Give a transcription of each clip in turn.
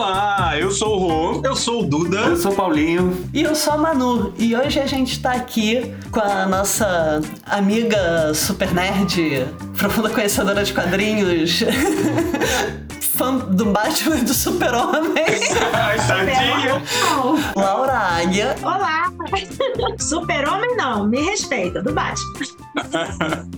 Olá, eu sou o Rô. Eu sou o Duda. Eu sou o Paulinho. E eu sou a Manu. E hoje a gente tá aqui com a nossa amiga super nerd, profunda conhecedora de quadrinhos. fã do Batman e do Super-Homem. Tadinha. Laura Águia. Olá! Super-Homem não, me respeita, do Batman.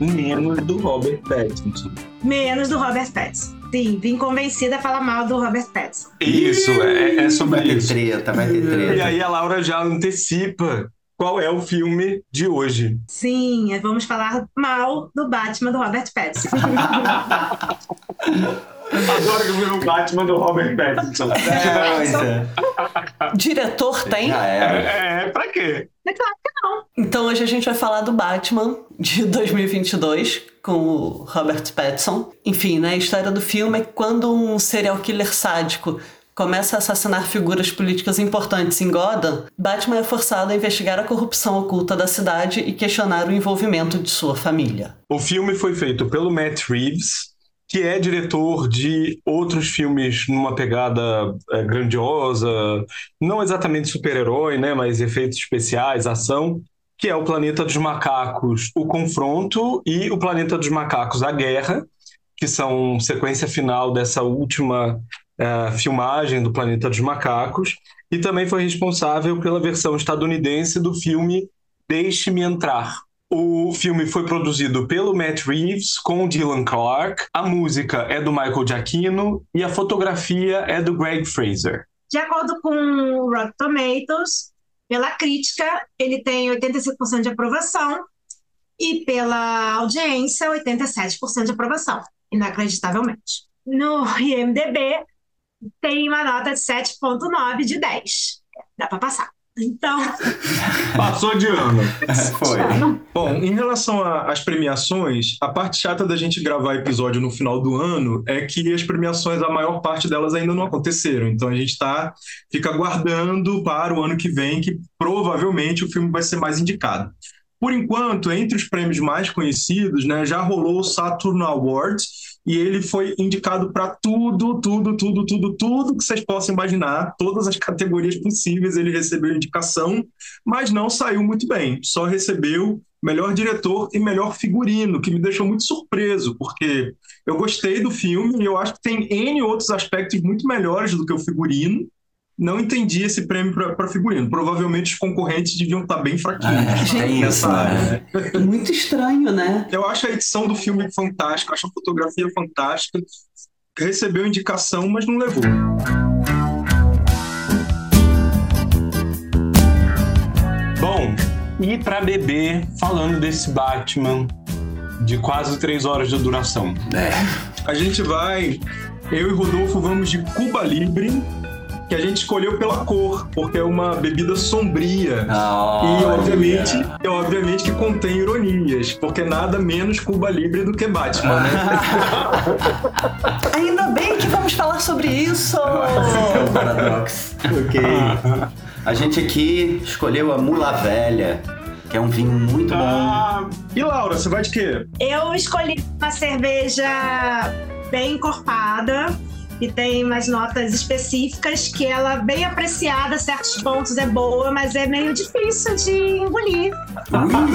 Menos do Robert Pattinson. Menos do Robert Pattinson. Sim, vim convencida a falar mal do Robert Pattinson. Isso, é, é sobre Vai ter isso. treta, vai ter E treta. aí a Laura já antecipa qual é o filme de hoje. Sim, vamos falar mal do Batman do Robert Pattinson. Adoro que eu vi o Batman do Robert Pattinson. É, é. Diretor tem. Já era. É, pra quê? É claro que não. Então hoje a gente vai falar do Batman de 2022 com o Robert Pattinson. Enfim, né, a história do filme é que quando um serial killer sádico começa a assassinar figuras políticas importantes em Gotham, Batman é forçado a investigar a corrupção oculta da cidade e questionar o envolvimento de sua família. O filme foi feito pelo Matt Reeves, que é diretor de outros filmes numa pegada é, grandiosa, não exatamente super-herói, né, mas efeitos especiais, ação, que é o Planeta dos Macacos, O Confronto e o Planeta dos Macacos, A Guerra, que são sequência final dessa última é, filmagem do Planeta dos Macacos, e também foi responsável pela versão estadunidense do filme Deixe-me Entrar, o filme foi produzido pelo Matt Reeves com o Dylan Clark. A música é do Michael Giacchino e a fotografia é do Greg Fraser. De acordo com o Rotten Tomatoes, pela crítica, ele tem 85% de aprovação e pela audiência, 87% de aprovação, inacreditavelmente. No IMDB, tem uma nota de 7,9 de 10. Dá para passar. Então, Passou de ano. Foi. Bom, em relação às premiações, a parte chata da gente gravar episódio no final do ano é que as premiações, a maior parte delas ainda não aconteceram. Então a gente tá, fica aguardando para o ano que vem, que provavelmente o filme vai ser mais indicado. Por enquanto, entre os prêmios mais conhecidos, né, já rolou o Saturn Awards e ele foi indicado para tudo, tudo, tudo, tudo, tudo que vocês possam imaginar, todas as categorias possíveis ele recebeu indicação, mas não saiu muito bem. Só recebeu melhor diretor e melhor figurino, que me deixou muito surpreso, porque eu gostei do filme e eu acho que tem N outros aspectos muito melhores do que o figurino. Não entendi esse prêmio para figurino. Provavelmente os concorrentes deviam estar bem fraquinhos. É, isso, né? Muito estranho, né? Eu acho a edição do filme fantástica, acho a fotografia fantástica. Recebeu indicação, mas não levou. Bom, e pra beber, falando desse Batman de quase três horas de duração. É. A gente vai, eu e Rodolfo vamos de Cuba Libre, que a gente escolheu pela cor, porque é uma bebida sombria. E obviamente, e obviamente que contém ironias, porque nada menos Cuba Libre do que Batman, né? Ainda bem que vamos falar sobre isso! É o paradoxo. Ok. A gente aqui escolheu a Mula Velha, que é um vinho muito bom. Ah, E Laura, você vai de quê? eu escolhi uma cerveja bem encorpada, que tem umas notas específicas, que ela, bem apreciada, certos pontos é boa, mas é meio difícil de engolir.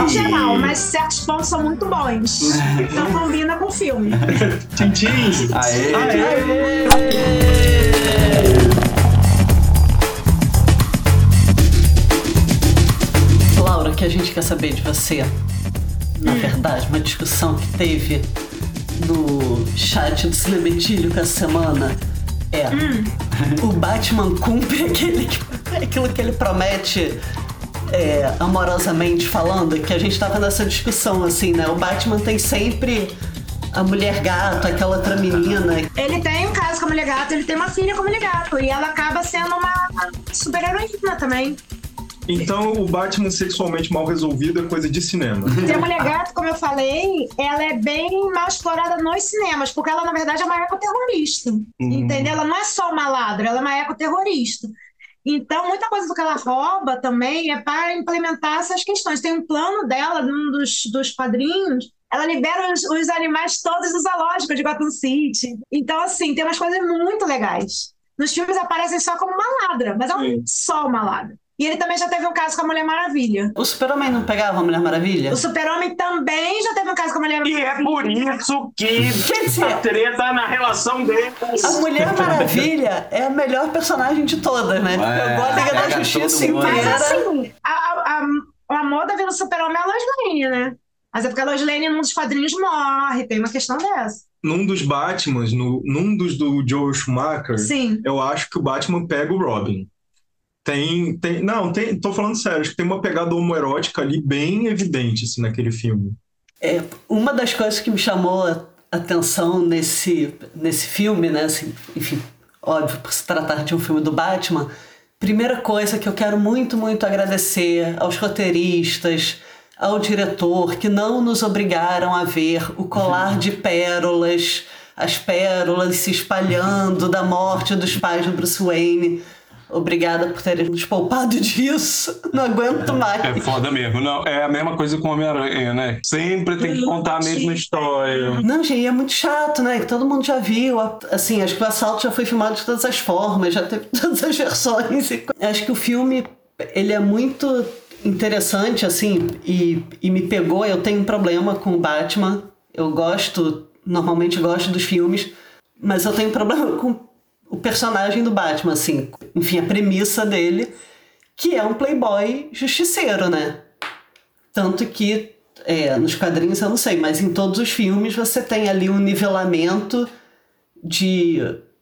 Em geral, mas certos pontos são muito bons. Então combina com o filme. Tintim! Aê! Laura, o que a gente quer saber de você, na verdade, uma discussão que teve no chat do Cinemetilho com essa semana é o Batman cumpre aquele, que- aquilo que ele promete é, amorosamente falando, que a gente tava nessa discussão assim, né? O Batman tem sempre a mulher gato, aquela outra menina. Ele tem um caso com a mulher gato, ele tem uma filha com a mulher gato, e ela acaba sendo uma super-heroína também. Então o Batman sexualmente mal resolvido é coisa de cinema. E a mulher gato, como eu falei, ela é bem mal explorada nos cinemas, porque ela, na verdade, é uma ecoterrorista. Entendeu? Ela não é só uma ladra, ela é uma ecoterrorista. Então, muita coisa do que ela rouba também é para implementar essas questões. Tem um plano dela, num dos, dos padrinhos, ela libera os, os animais todos do zoológico de Gotham City. Então, assim, tem umas coisas muito legais. nos filmes aparecem só como uma ladra, mas é um, só uma ladra. E ele também já teve um caso com a Mulher Maravilha. O Super-Homem não pegava a Mulher Maravilha? O Super-Homem também já teve um caso com a Mulher Maravilha. E é por isso que a treta na relação deles. A Mulher Maravilha é a melhor personagem de todas, né? Ué, Pegou a Liga da Justiça mundo. Mas inteira. assim, a, a, a, a moda vendo Super-Homem é a Lois Lane, né? Mas é porque a Lois Lane num dos quadrinhos morre, tem uma questão dessa. Num dos Batmans, no, num dos do Joel Schumacher, Sim. eu acho que o Batman pega o Robin. Tem, tem, não, tem, tô falando sério, acho que tem uma pegada homoerótica ali bem evidente, assim, naquele filme. É, uma das coisas que me chamou a atenção nesse, nesse filme, né? Assim, enfim, óbvio, por se tratar de um filme do Batman, primeira coisa que eu quero muito, muito agradecer aos roteiristas, ao diretor, que não nos obrigaram a ver o colar de pérolas, as pérolas se espalhando da morte dos pais do Bruce Wayne. Obrigada por terem nos poupado disso. Não aguento mais. É foda mesmo. Não, é a mesma coisa com o Homem-Aranha, né? Sempre tem que contar a mesma história. Não, gente, é muito chato, né? Que todo mundo já viu. Assim, acho que o assalto já foi filmado de todas as formas, já teve todas as versões. Acho que o filme, ele é muito interessante, assim, e, e me pegou. Eu tenho um problema com o Batman. Eu gosto, normalmente gosto dos filmes, mas eu tenho um problema com o personagem do Batman, assim. Enfim, a premissa dele, que é um playboy justiceiro, né? Tanto que é, nos quadrinhos eu não sei, mas em todos os filmes você tem ali um nivelamento de,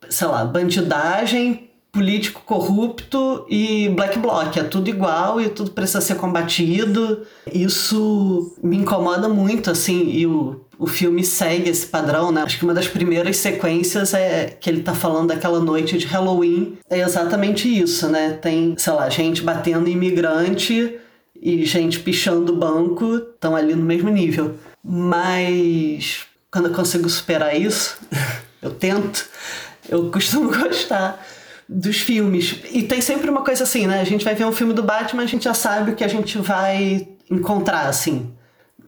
sei lá, bandidagem, político corrupto e black bloc. É tudo igual e tudo precisa ser combatido. Isso me incomoda muito, assim, e o, o filme segue esse padrão, né? Acho que uma das primeiras sequências é que ele tá falando daquela noite de Halloween. É exatamente isso, né? Tem, sei lá, gente batendo em imigrante e gente pichando o banco estão ali no mesmo nível. Mas quando eu consigo superar isso, eu tento, eu costumo gostar dos filmes. E tem sempre uma coisa assim, né? A gente vai ver um filme do Batman, a gente já sabe o que a gente vai encontrar, assim.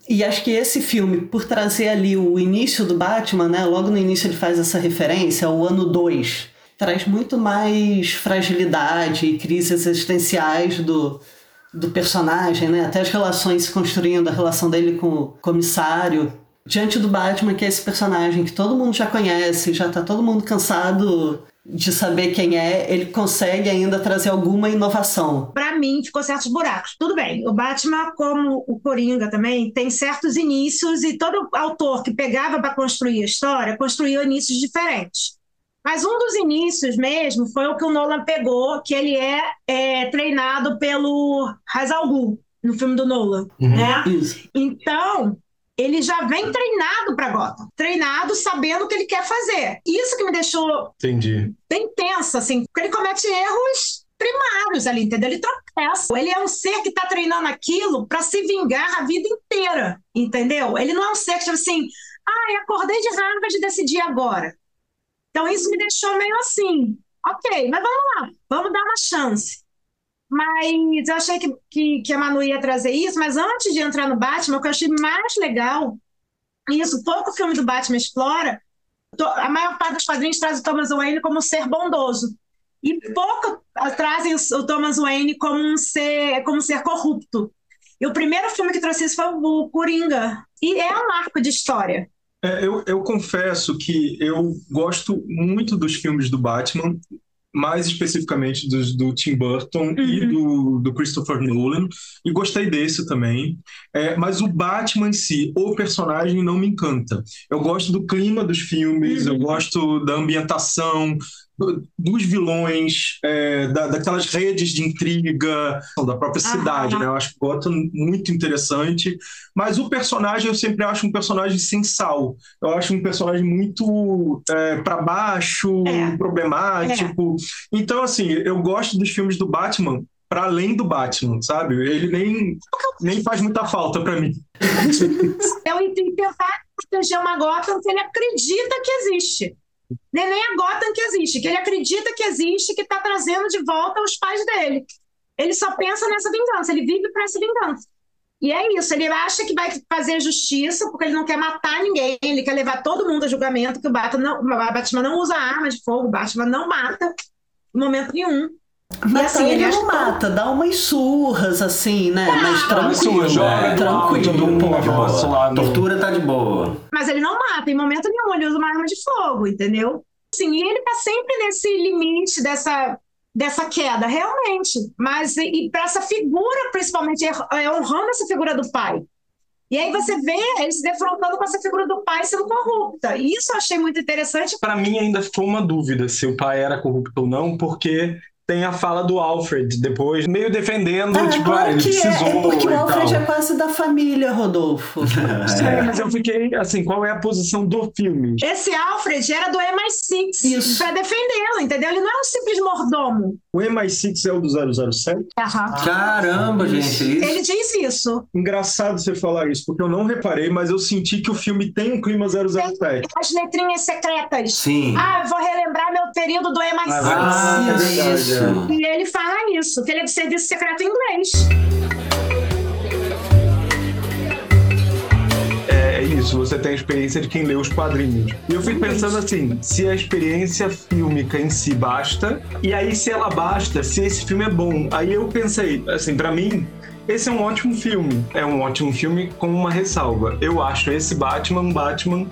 E acho que esse filme, por trazer ali o início do Batman, né? Logo no início ele faz essa referência, o ano 2. Traz muito mais fragilidade e crises existenciais do, do personagem, né? Até as relações se construindo, a relação dele com o comissário. Diante do Batman, que é esse personagem que todo mundo já conhece, já tá todo mundo cansado de saber quem é, ele consegue ainda trazer alguma inovação. Pra mim, ficou certos buracos. Tudo bem, o Batman, como o Coringa também, tem certos inícios e todo autor que pegava para construir a história construía inícios diferentes. Mas um dos inícios mesmo foi o que o Nolan pegou, que ele é, é treinado pelo Ra's al Ghul, no filme do Nolan, né? Isso. Então, ele já vem treinado para Gotham, treinado sabendo o que ele quer fazer. Isso que me deixou Entendi. bem tensa, assim, porque ele comete erros primários ali, entendeu? Ele tropeça. Ele é um ser que está treinando aquilo para se vingar a vida inteira, entendeu? Ele não é um ser que, tipo assim, ai, acordei de raiva de decidir agora. Então isso me deixou meio assim, ok, mas vamos lá, vamos dar uma chance. Mas eu achei que, que, que a Manu ia trazer isso, mas antes de entrar no Batman, o que eu achei mais legal, e isso pouco filme do Batman explora, a maior parte dos quadrinhos traz o Thomas Wayne como um ser bondoso. E pouco trazem o, Thomas Wayne como um ser, como um ser corrupto. E o primeiro filme que trouxe isso foi o Coringa. E é um arco de história. É, eu, eu confesso que eu gosto muito dos filmes do Batman, mais especificamente dos do Tim Burton e do, do Christopher Nolan, e gostei desse também. É, mas o Batman em si, o personagem, não me encanta. Eu gosto do clima dos filmes, eu gosto da ambientação, dos vilões, é, da, daquelas redes de intriga, da própria cidade, né? Eu acho Gotham muito interessante. Mas o personagem eu sempre acho um personagem sem sal. Eu acho um personagem muito para baixo, É. problemático. Então, assim, eu gosto dos filmes do Batman para além do Batman, sabe? Ele nem, nem faz muita falta para mim. Eu e tentar proteger uma Gotham que ele acredita que existe. Nem nem a Gotham que existe, que ele acredita que existe, que está trazendo de volta os pais dele. Ele só pensa nessa vingança, ele vive para essa vingança. E é isso, ele acha que vai fazer justiça porque ele não quer matar ninguém, ele quer levar todo mundo a julgamento, que o Batman não, o Batman não usa arma de fogo, o Batman não mata, Em momento nenhum. Mas assim, ele ele não mata, dá umas surras assim, né? Mas tranquilo. surra, joga é, tranquilo. do pô. negócio lá no- Tortura tá de boa. Mas ele não mata em momento nenhum, ele usa uma arma de fogo, entendeu? Assim, e ele tá sempre nesse limite dessa, dessa queda, realmente. Mas, e, e para essa figura, principalmente, é, é honrando essa figura do pai. E aí você vê ele se defrontando com essa figura do pai sendo corrupta. E isso eu achei muito interessante. Pra mim ainda ficou uma dúvida se o pai era corrupto ou não, porque tem a fala do Alfred depois, meio defendendo, Ah, tipo, ah, claro ele que é, precisou é porque e o Alfred tal. é quase da família, Rodolfo. É, mas eu fiquei assim, qual é a posição do filme? Esse Alfred era do MI6 Isso. para defendê-lo, entendeu? Ele não é um simples mordomo. O MI6 é o do 007? Caramba, gente. Isso. Ele diz isso. Engraçado você falar isso, porque eu não reparei, mas eu senti que o filme tem um clima 007. As letrinhas secretas. Sim. Ah, eu vou relembrar meu período do MI6. Ah, é Isso. E ele fala isso, que ele é de serviço secreto inglês. É isso, você tem a experiência de quem lê os quadrinhos. E eu fico pensando assim, se a experiência fílmica em si basta, e aí se ela basta, se esse filme é bom. Aí eu pensei, assim, pra mim, esse é um ótimo filme. É um ótimo filme com uma ressalva. Eu acho esse Batman um Batman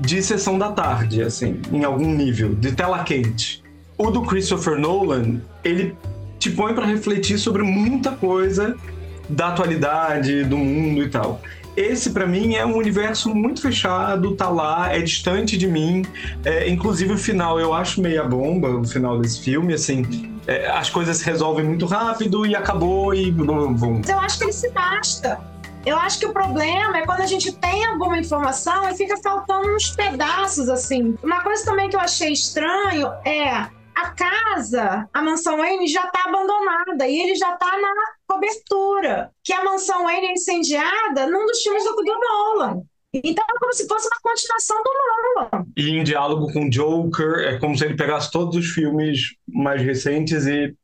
de sessão da tarde, assim, em algum nível, de tela quente. O do Christopher Nolan, ele te põe pra refletir sobre muita coisa da atualidade, do mundo e tal. Esse, pra mim, é um universo muito fechado, tá lá, é distante de mim. É, inclusive, o final eu acho meia bomba, o final desse filme, assim. é, as coisas se resolvem muito rápido e acabou e. Eu acho que ele se basta. Eu acho que o problema é quando a gente tem alguma informação e fica faltando uns pedaços, assim. Uma coisa também que eu achei estranho é a casa, a mansão Wayne, já tá abandonada e ele já tá na cobertura. Que a mansão Wayne é incendiada num dos filmes do, do Nolan. Então é como se fosse uma continuação do Nolan. E em diálogo com o Joker, é como se ele pegasse todos os filmes mais recentes e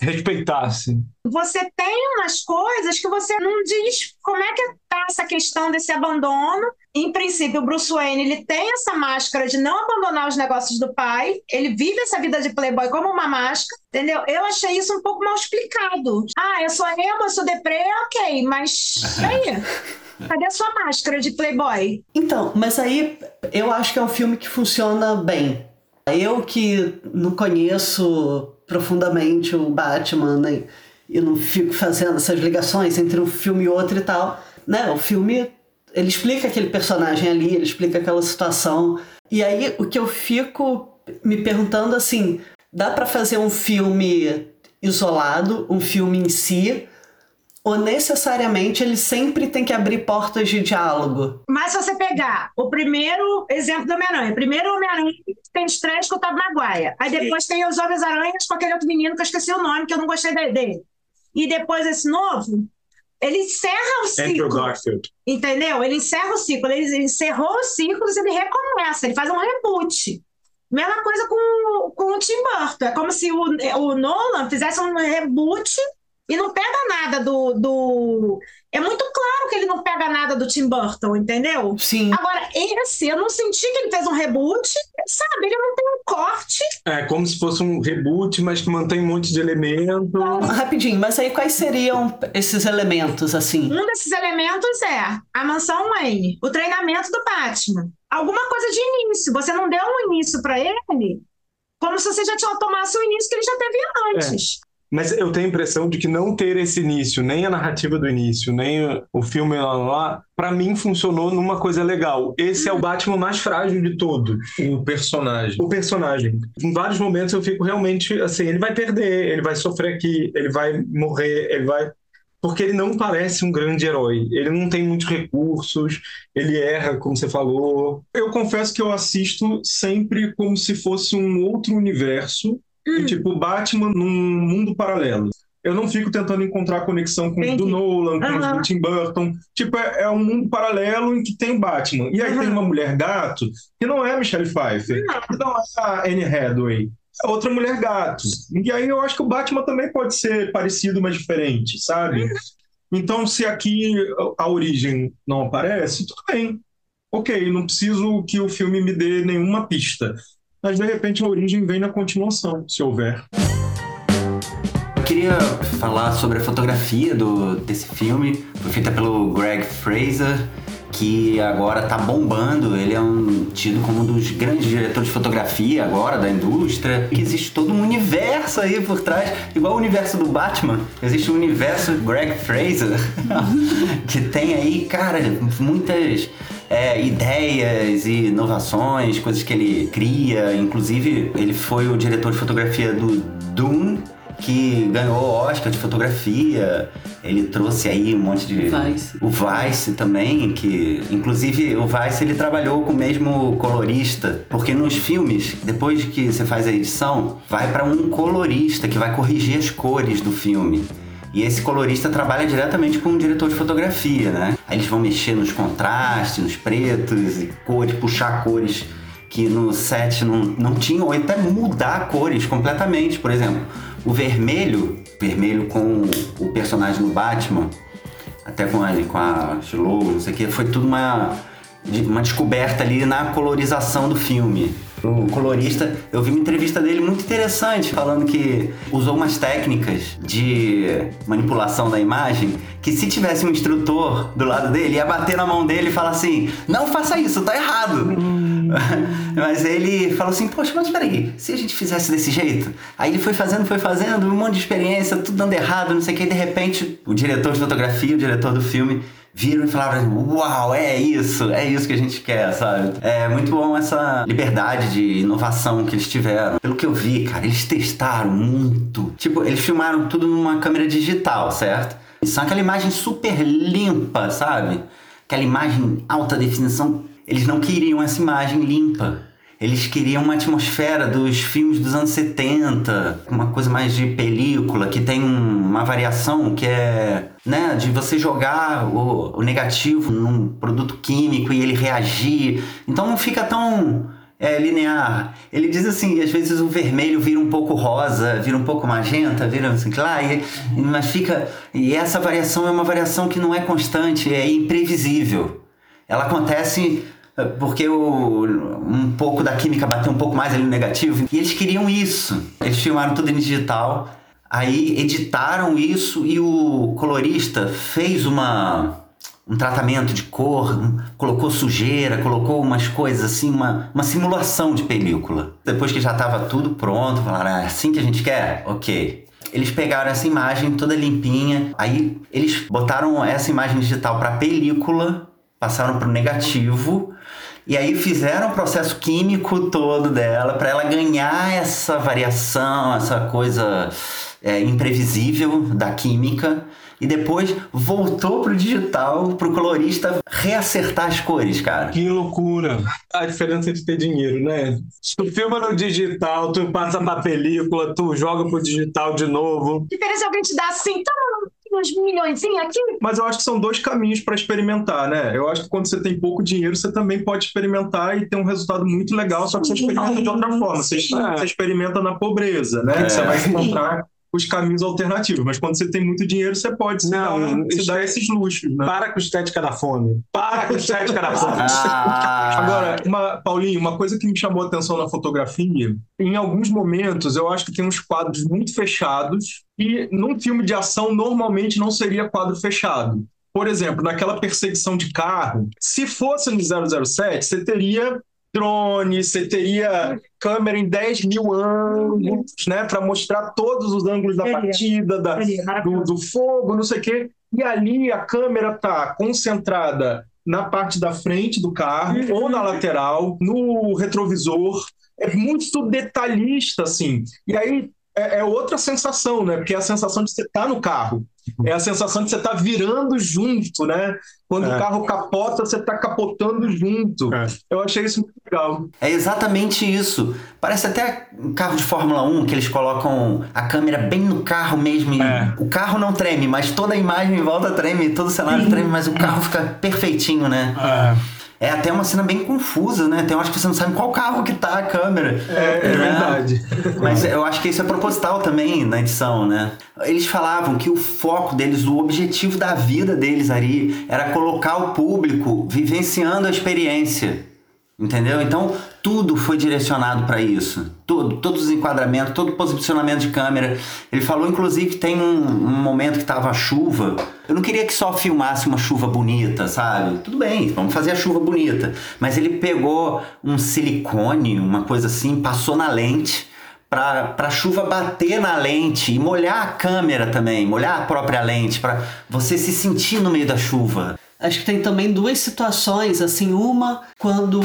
respeitasse. você tem umas coisas que você não diz como é que tá essa questão desse abandono. Em princípio, o Bruce Wayne ele tem essa máscara de não abandonar os negócios do pai. Ele vive essa vida de playboy como uma máscara, entendeu? Eu achei isso um pouco mal explicado. Ah, eu sou emo, eu sou deprê, ok, mas e aí? Cadê a sua máscara de playboy? Então, mas aí eu acho que é um filme que funciona bem. Eu que não conheço profundamente o Batman, né? E não fico fazendo essas ligações entre um filme e outro e tal. Né? O filme, ele explica aquele personagem ali, ele explica aquela situação. E aí o que eu fico me perguntando assim, dá pra fazer um filme isolado, um filme em si, ou necessariamente ele sempre tem que abrir portas de diálogo? Mas se você pegar o primeiro exemplo do Homem-Aranha, primeiro Homem-Aranha tem estreia com o Tobey Maguire. Aí depois tem os Homens-Aranhas com aquele outro menino que eu esqueci o nome, que eu não gostei de- dele. E depois esse novo, ele encerra o ciclo. Entendeu? Ele encerra o ciclo, ele encerrou os ciclos e ele recomeça, ele faz um reboot. Mesma coisa com, com o Tim Burton. É como se o, o Nolan fizesse um reboot e não pega nada do, do. É muito claro que ele não pega nada do Tim Burton, entendeu? Sim. Agora, esse, eu não senti que ele fez um reboot, sabe? Ele não tem um corte. É como se fosse um reboot, mas que mantém um monte de elementos. Rapidinho, mas aí quais seriam esses elementos, assim? Um desses elementos é a mansão Wayne, o treinamento do Batman. Alguma coisa de início. Você não deu um início pra ele como se você já tinha tomasse o início que ele já teve antes. Mas eu tenho a impressão de que não ter esse início, nem a narrativa do início, nem o filme lá, lá, pra mim funcionou numa coisa legal. Esse é o Batman mais frágil de todos. O personagem. O personagem. Em vários momentos eu fico realmente assim, ele vai perder, ele vai sofrer aqui, ele vai morrer, ele vai. Porque ele não parece um grande herói. Ele não tem muitos recursos, ele erra, como você falou. Eu confesso que eu assisto sempre como se fosse um outro universo, e, tipo Batman num mundo paralelo. Eu não fico tentando encontrar conexão com Entendi. do Nolan, com Aham. do Tim Burton. Tipo, é, é um mundo paralelo em que tem Batman. E aí tem uma mulher gato, que não é a Michelle Pfeiffer, que não é a Anne Hathaway. É outra mulher gato. E aí eu acho que o Batman também pode ser parecido, mas diferente, sabe? Então, se aqui a origem não aparece, tudo bem. Ok, não preciso que o filme me dê nenhuma pista. Mas de repente a origem vem na continuação, se houver. Eu queria falar sobre a fotografia do, desse filme. Foi feita pelo Greg Fraser, que agora tá bombando. Ele é um, tido como um dos grandes diretores de fotografia agora da indústria. Que existe todo um universo aí por trás, igual o universo do Batman. Existe o universo Greg Fraser, que tem aí, cara, muitas é, ideias e inovações, coisas que ele cria. Inclusive, ele foi o diretor de fotografia do Dune que ganhou o Oscar de fotografia. Ele trouxe aí um monte de. Vice. O Vice também, que. Inclusive, o Vice ele trabalhou com o mesmo colorista. Porque nos filmes, depois que você faz a edição, vai para um colorista que vai corrigir as cores do filme. E esse colorista trabalha diretamente com um diretor de fotografia, né? Aí eles vão mexer nos contrastes, nos pretos e cores, puxar cores que no set não, não tinham, ou até mudar cores completamente. Por exemplo, o vermelho, vermelho com o personagem do Batman, até com a, com a Shiloh, não sei o que, foi tudo uma, uma descoberta ali na colorização do filme. O colorista, eu vi uma entrevista dele muito interessante, falando que usou umas técnicas de manipulação da imagem que se tivesse um instrutor do lado dele, ia bater na mão dele e falar assim: não faça isso, tá errado. mas ele falou assim: poxa, mas peraí, se a gente fizesse desse jeito? Aí ele foi fazendo, foi fazendo, um monte de experiência, tudo dando errado, não sei o que, e de repente o diretor de fotografia, o diretor do filme, viram e falaram: Uau, é isso, é isso que a gente quer, sabe? É muito bom essa liberdade de inovação que eles tiveram. Pelo que eu vi, cara, eles testaram muito. Tipo, eles filmaram tudo numa câmera digital, certo? E são aquela imagem super limpa, sabe? Aquela imagem alta definição. Eles não queriam essa imagem limpa. Eles queriam uma atmosfera dos filmes dos anos 70, uma coisa mais de película, que tem uma variação que é né, de você jogar o, o negativo num produto químico e ele reagir. Então não fica tão é, linear. Ele diz assim, às vezes o vermelho vira um pouco rosa, vira um pouco magenta, vira assim, claro, e, mas fica. E essa variação é uma variação que não é constante, é imprevisível. Ela acontece porque o, um pouco da química bateu um pouco mais ali no negativo. E eles queriam isso. Eles filmaram tudo em digital, aí editaram isso e o colorista fez uma um tratamento de cor, colocou sujeira, colocou umas coisas assim, uma, uma simulação de película. Depois que já estava tudo pronto, falaram, ah, é assim que a gente quer? Ok. Eles pegaram essa imagem toda limpinha, aí eles botaram essa imagem digital para película, passaram para o negativo e aí fizeram o processo químico todo dela para ela ganhar essa variação, essa coisa é, imprevisível da química. E depois voltou pro digital, pro colorista reacertar as cores, cara. Que loucura. A diferença de ter dinheiro, né? Se tu filma no digital, tu passa pra película, tu joga pro digital de novo. A diferença é alguém te dá assim, tá uns milhões aqui. Mas eu acho que são dois caminhos para experimentar, né? Eu acho que quando você tem pouco dinheiro, você também pode experimentar e ter um resultado muito legal, só que você experimenta de outra forma. Você, você experimenta na pobreza, né? É. Você vai encontrar os caminhos alternativos. Mas quando você tem muito dinheiro, você pode se, não, dar, se dar esses luxos. Né? Para com estética da fome. Para com estética da fome. Ah. Agora, uma, Paulinho, uma coisa que me chamou a atenção na fotografia, em alguns momentos eu acho que tem uns quadros muito fechados e num filme de ação normalmente não seria quadro fechado. Por exemplo, naquela perseguição de carro, se fosse no 007, você teria drone, você teria câmera em 10 mil ângulos, né, para mostrar todos os ângulos da partida, da, do, do, fogo, não sei o quê. E ali a câmera tá concentrada na parte da frente do carro uhum. ou na lateral, no retrovisor. É muito detalhista, assim. E aí é, é outra sensação, né? Porque é a sensação de você estar tá no carro. É a sensação de você estar tá virando junto, né? Quando é. o carro capota, você está capotando junto. É. Eu achei isso muito legal. É exatamente isso. Parece até um carro de Fórmula 1 que eles colocam a câmera bem no carro mesmo. É. O carro não treme, mas toda a imagem em volta treme, todo o cenário treme, mas o carro fica perfeitinho, né? É. É até uma cena bem confusa, né? Tem horas que você não sabe qual carro que tá a câmera. É, é né? verdade. Mas eu acho que isso é proposital também na edição, né? Eles falavam que o foco deles, o objetivo da vida deles ali, era colocar o público vivenciando a experiência. Entendeu? Então, tudo foi direcionado para isso. Tudo, todos os enquadramentos, todo o posicionamento de câmera. Ele falou, inclusive, que tem um, um momento que tava chuva. Eu não queria que só filmasse uma chuva bonita, sabe? Tudo bem, vamos fazer a chuva bonita. Mas ele pegou um silicone, uma coisa assim, passou na lente para a chuva bater na lente e molhar a câmera também, molhar a própria lente, para você se sentir no meio da chuva. Acho que tem também duas situações, assim, uma quando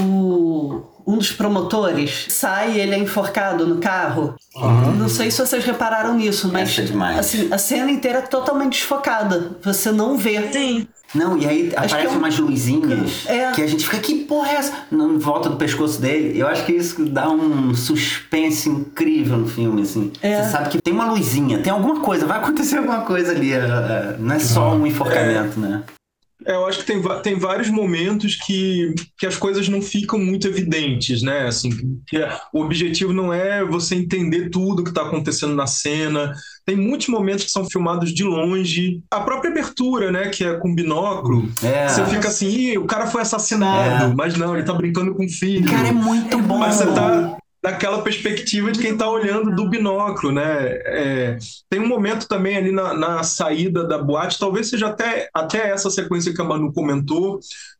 um dos promotores sai e ele é enforcado no carro. Uhum. Não sei se vocês repararam nisso, mas é assim, a cena inteira é totalmente desfocada. Você não vê. Sim. Não, e aí acho aparecem é um... umas luzinhas é. que a gente fica, que porra é essa? Em volta do pescoço dele. Eu acho que isso dá um suspense incrível no filme, assim. É. Você sabe que tem uma luzinha, tem alguma coisa, vai acontecer alguma coisa ali. É, é, não é só um enforcamento, né? É, eu acho que tem, tem vários momentos que, que as coisas não ficam muito evidentes, né? Assim, que o objetivo não é você entender tudo que está acontecendo na cena. Tem muitos momentos que são filmados de longe. A própria abertura, né? Que é com binóculo. É. Você fica assim, Ih, o cara foi assassinado. É. Mas não, ele tá brincando com o filho. Cara, é muito bom. Mas você tá, naquela perspectiva de quem está olhando do binóculo, né? É, tem um momento também ali na, na, saída da boate, talvez seja até, até essa sequência que a Manu comentou,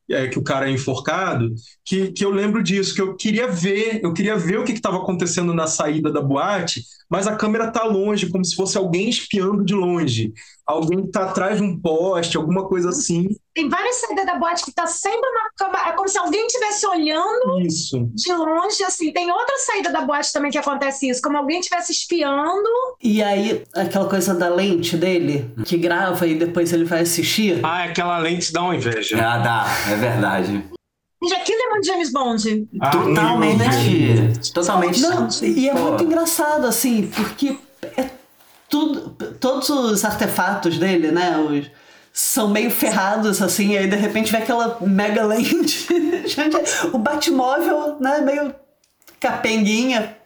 é, que o cara é enforcado, que, que eu lembro disso, que eu queria ver, eu queria ver o que estava acontecendo na saída da boate, mas a câmera está longe, como se fosse alguém espiando de longe. Alguém está atrás de um poste, alguma coisa assim. Tem várias saídas da boate que está sempre na câmera, é como se alguém estivesse olhando isso. de longe, assim. Tem outra saída da boate também que acontece isso, como alguém estivesse espiando. E aí, aquela coisa da lente dele, que grava e depois ele vai assistir. Ah, aquela lente dá uma inveja. Ah, dá, é verdade. Gente, aquilo é muito James Bond. Ah, totalmente. Totalmente. Não, e é muito engraçado, assim, porque é tudo, todos os artefatos dele, né? Os, são meio ferrados, assim, e aí de repente vem aquela mega lente. o Batmóvel, né? Meio capenguinha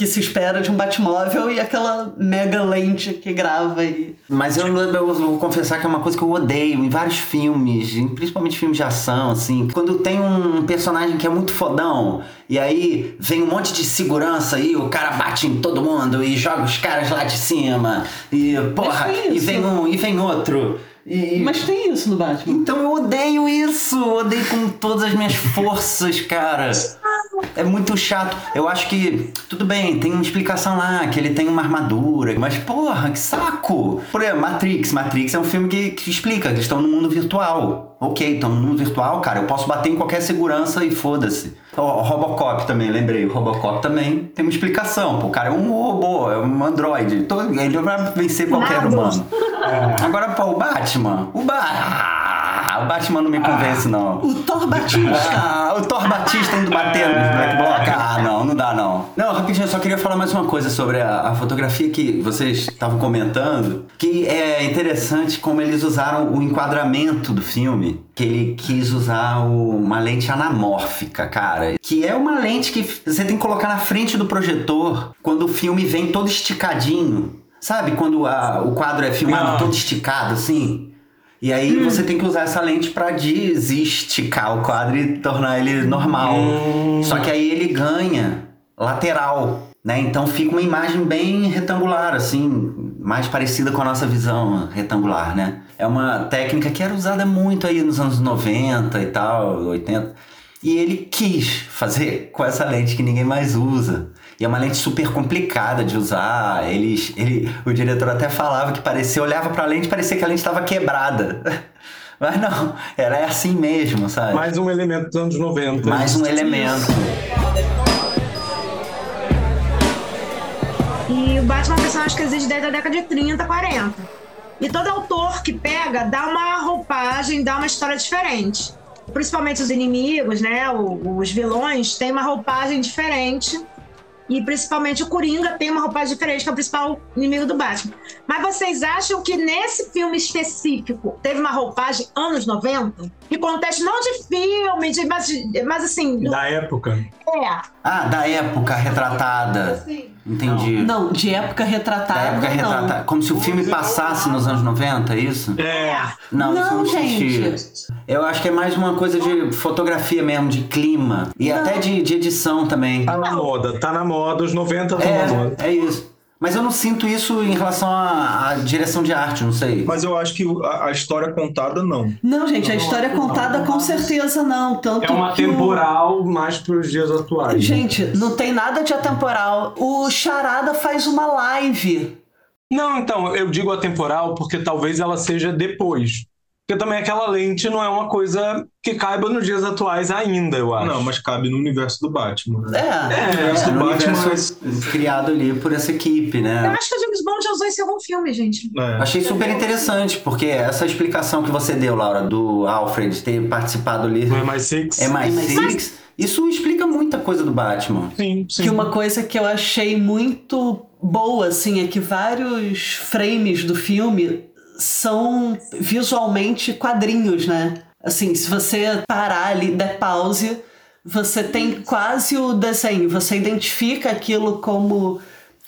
que se espera de um Batmóvel e aquela mega lente que grava aí. Mas eu, eu, vou confessar que é uma coisa que eu odeio em vários filmes, principalmente filmes de ação, assim. Quando tem um personagem que é muito fodão e aí vem um monte de segurança e o cara bate em todo mundo e joga os caras lá de cima e porra, e vem um e vem outro. E... Mas tem isso no Batman. Então eu odeio isso, odeio com todas as minhas forças, cara. É muito chato. Eu acho que, tudo bem, tem uma explicação lá, que ele tem uma armadura, mas porra, que saco! Por exemplo, Matrix. Matrix é um filme que, que explica que eles estão no mundo virtual. Ok, estão no mundo virtual, cara, eu posso bater em qualquer segurança e foda-se. O Robocop também, lembrei. O Robocop também tem uma explicação. Pô, o cara é um robô, é um androide. Ele vai vencer qualquer humano. Agora, pô, o Batman. O Batman o Batman não me convence, não. O Thor Batista. Ah, o Thor Batista indo bater no Black Block. Ah, não, não dá, não. Não, rapidinho, eu só queria falar mais uma coisa sobre a, a fotografia que vocês estavam comentando, que é interessante como eles usaram o enquadramento do filme, que ele quis usar o, uma lente anamórfica, cara, que é uma lente que você tem que colocar na frente do projetor quando o filme vem todo esticadinho. Sabe quando a, o quadro é filmado todo esticado assim? E aí hum. você tem que usar essa lente para desesticar o quadro e tornar ele normal. Hum. Só que aí ele ganha lateral, né? Então fica uma imagem bem retangular, assim, mais parecida com a nossa visão retangular, né? É uma técnica que era usada muito aí nos anos 90 e tal, 80. E ele quis fazer com essa lente que ninguém mais usa. E é uma lente super complicada de usar. Eles, ele, o diretor até falava que parecia, olhava para a lente e parecia que a lente estava quebrada. Mas não, era assim mesmo, sabe? Mais um elemento dos anos 90. Mais um elemento. E o Batman é um personagem que existe desde a década de 30, 40. E todo autor que pega dá uma roupagem, dá uma história diferente. Principalmente os inimigos, né? Os vilões têm uma roupagem diferente e principalmente o Coringa tem uma roupagem diferente, que é o principal inimigo do Batman. Mas vocês acham que nesse filme específico teve uma roupagem anos 90? E contexto não de filme, de, mas, mas assim. Da época. É. Ah, da época retratada. Sim. Entendi. Não, de época retratada. Da época não. retratada. Como se o filme passasse nos anos 90, é isso? É. Não, não isso não gente. Sentia. Eu acho que é mais uma coisa de fotografia mesmo, de clima. E até de, de edição também. Tá na moda, tá na moda, os 90 tá na moda. É, é isso. Mas eu não sinto isso em relação à, à direção de arte, não sei. Mas eu acho que a, a história contada, não. Não, gente, a história contada com certeza não. Tanto É uma que o- temporal mais pros dias atuais. né? Gente, não tem nada de atemporal. O Charada faz uma live. Não, então, eu digo atemporal porque talvez ela seja depois. Porque também aquela lente não é uma coisa que caiba nos dias atuais ainda, eu acho. Não, mas cabe no universo do Batman. né? É. No universo É, do Batman, universo criado ali por essa equipe, Eu né? acho que o James Bond já usou isso em algum filme, gente. é. Achei super interessante, porque essa explicação que você deu, Laura, do Alfred ter participado ali Não é mais Six? é mais MI6. Six, isso explica muita coisa do Batman. Sim, sim. Que uma coisa que eu achei muito boa, assim, é que vários frames do filme são visualmente quadrinhos, né? Assim, se você parar ali, der pause, você tem quase o desenho, você identifica aquilo como,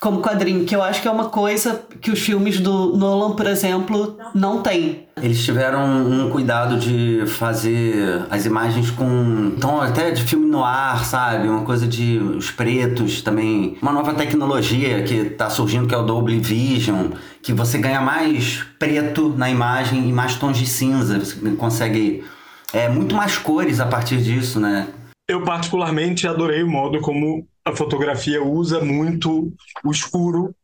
como quadrinho, que eu acho que é uma coisa que os filmes do Nolan, por exemplo, não têm. Eles tiveram um cuidado de fazer as imagens com tom até de filme no ar, sabe? Uma coisa de os pretos também. Uma nova tecnologia que tá surgindo que é o Dolby Vision, que você ganha mais preto na imagem e mais tons de cinza. Você consegue é, muito mais cores a partir disso, né? Eu particularmente adorei o modo como a fotografia usa muito o escuro,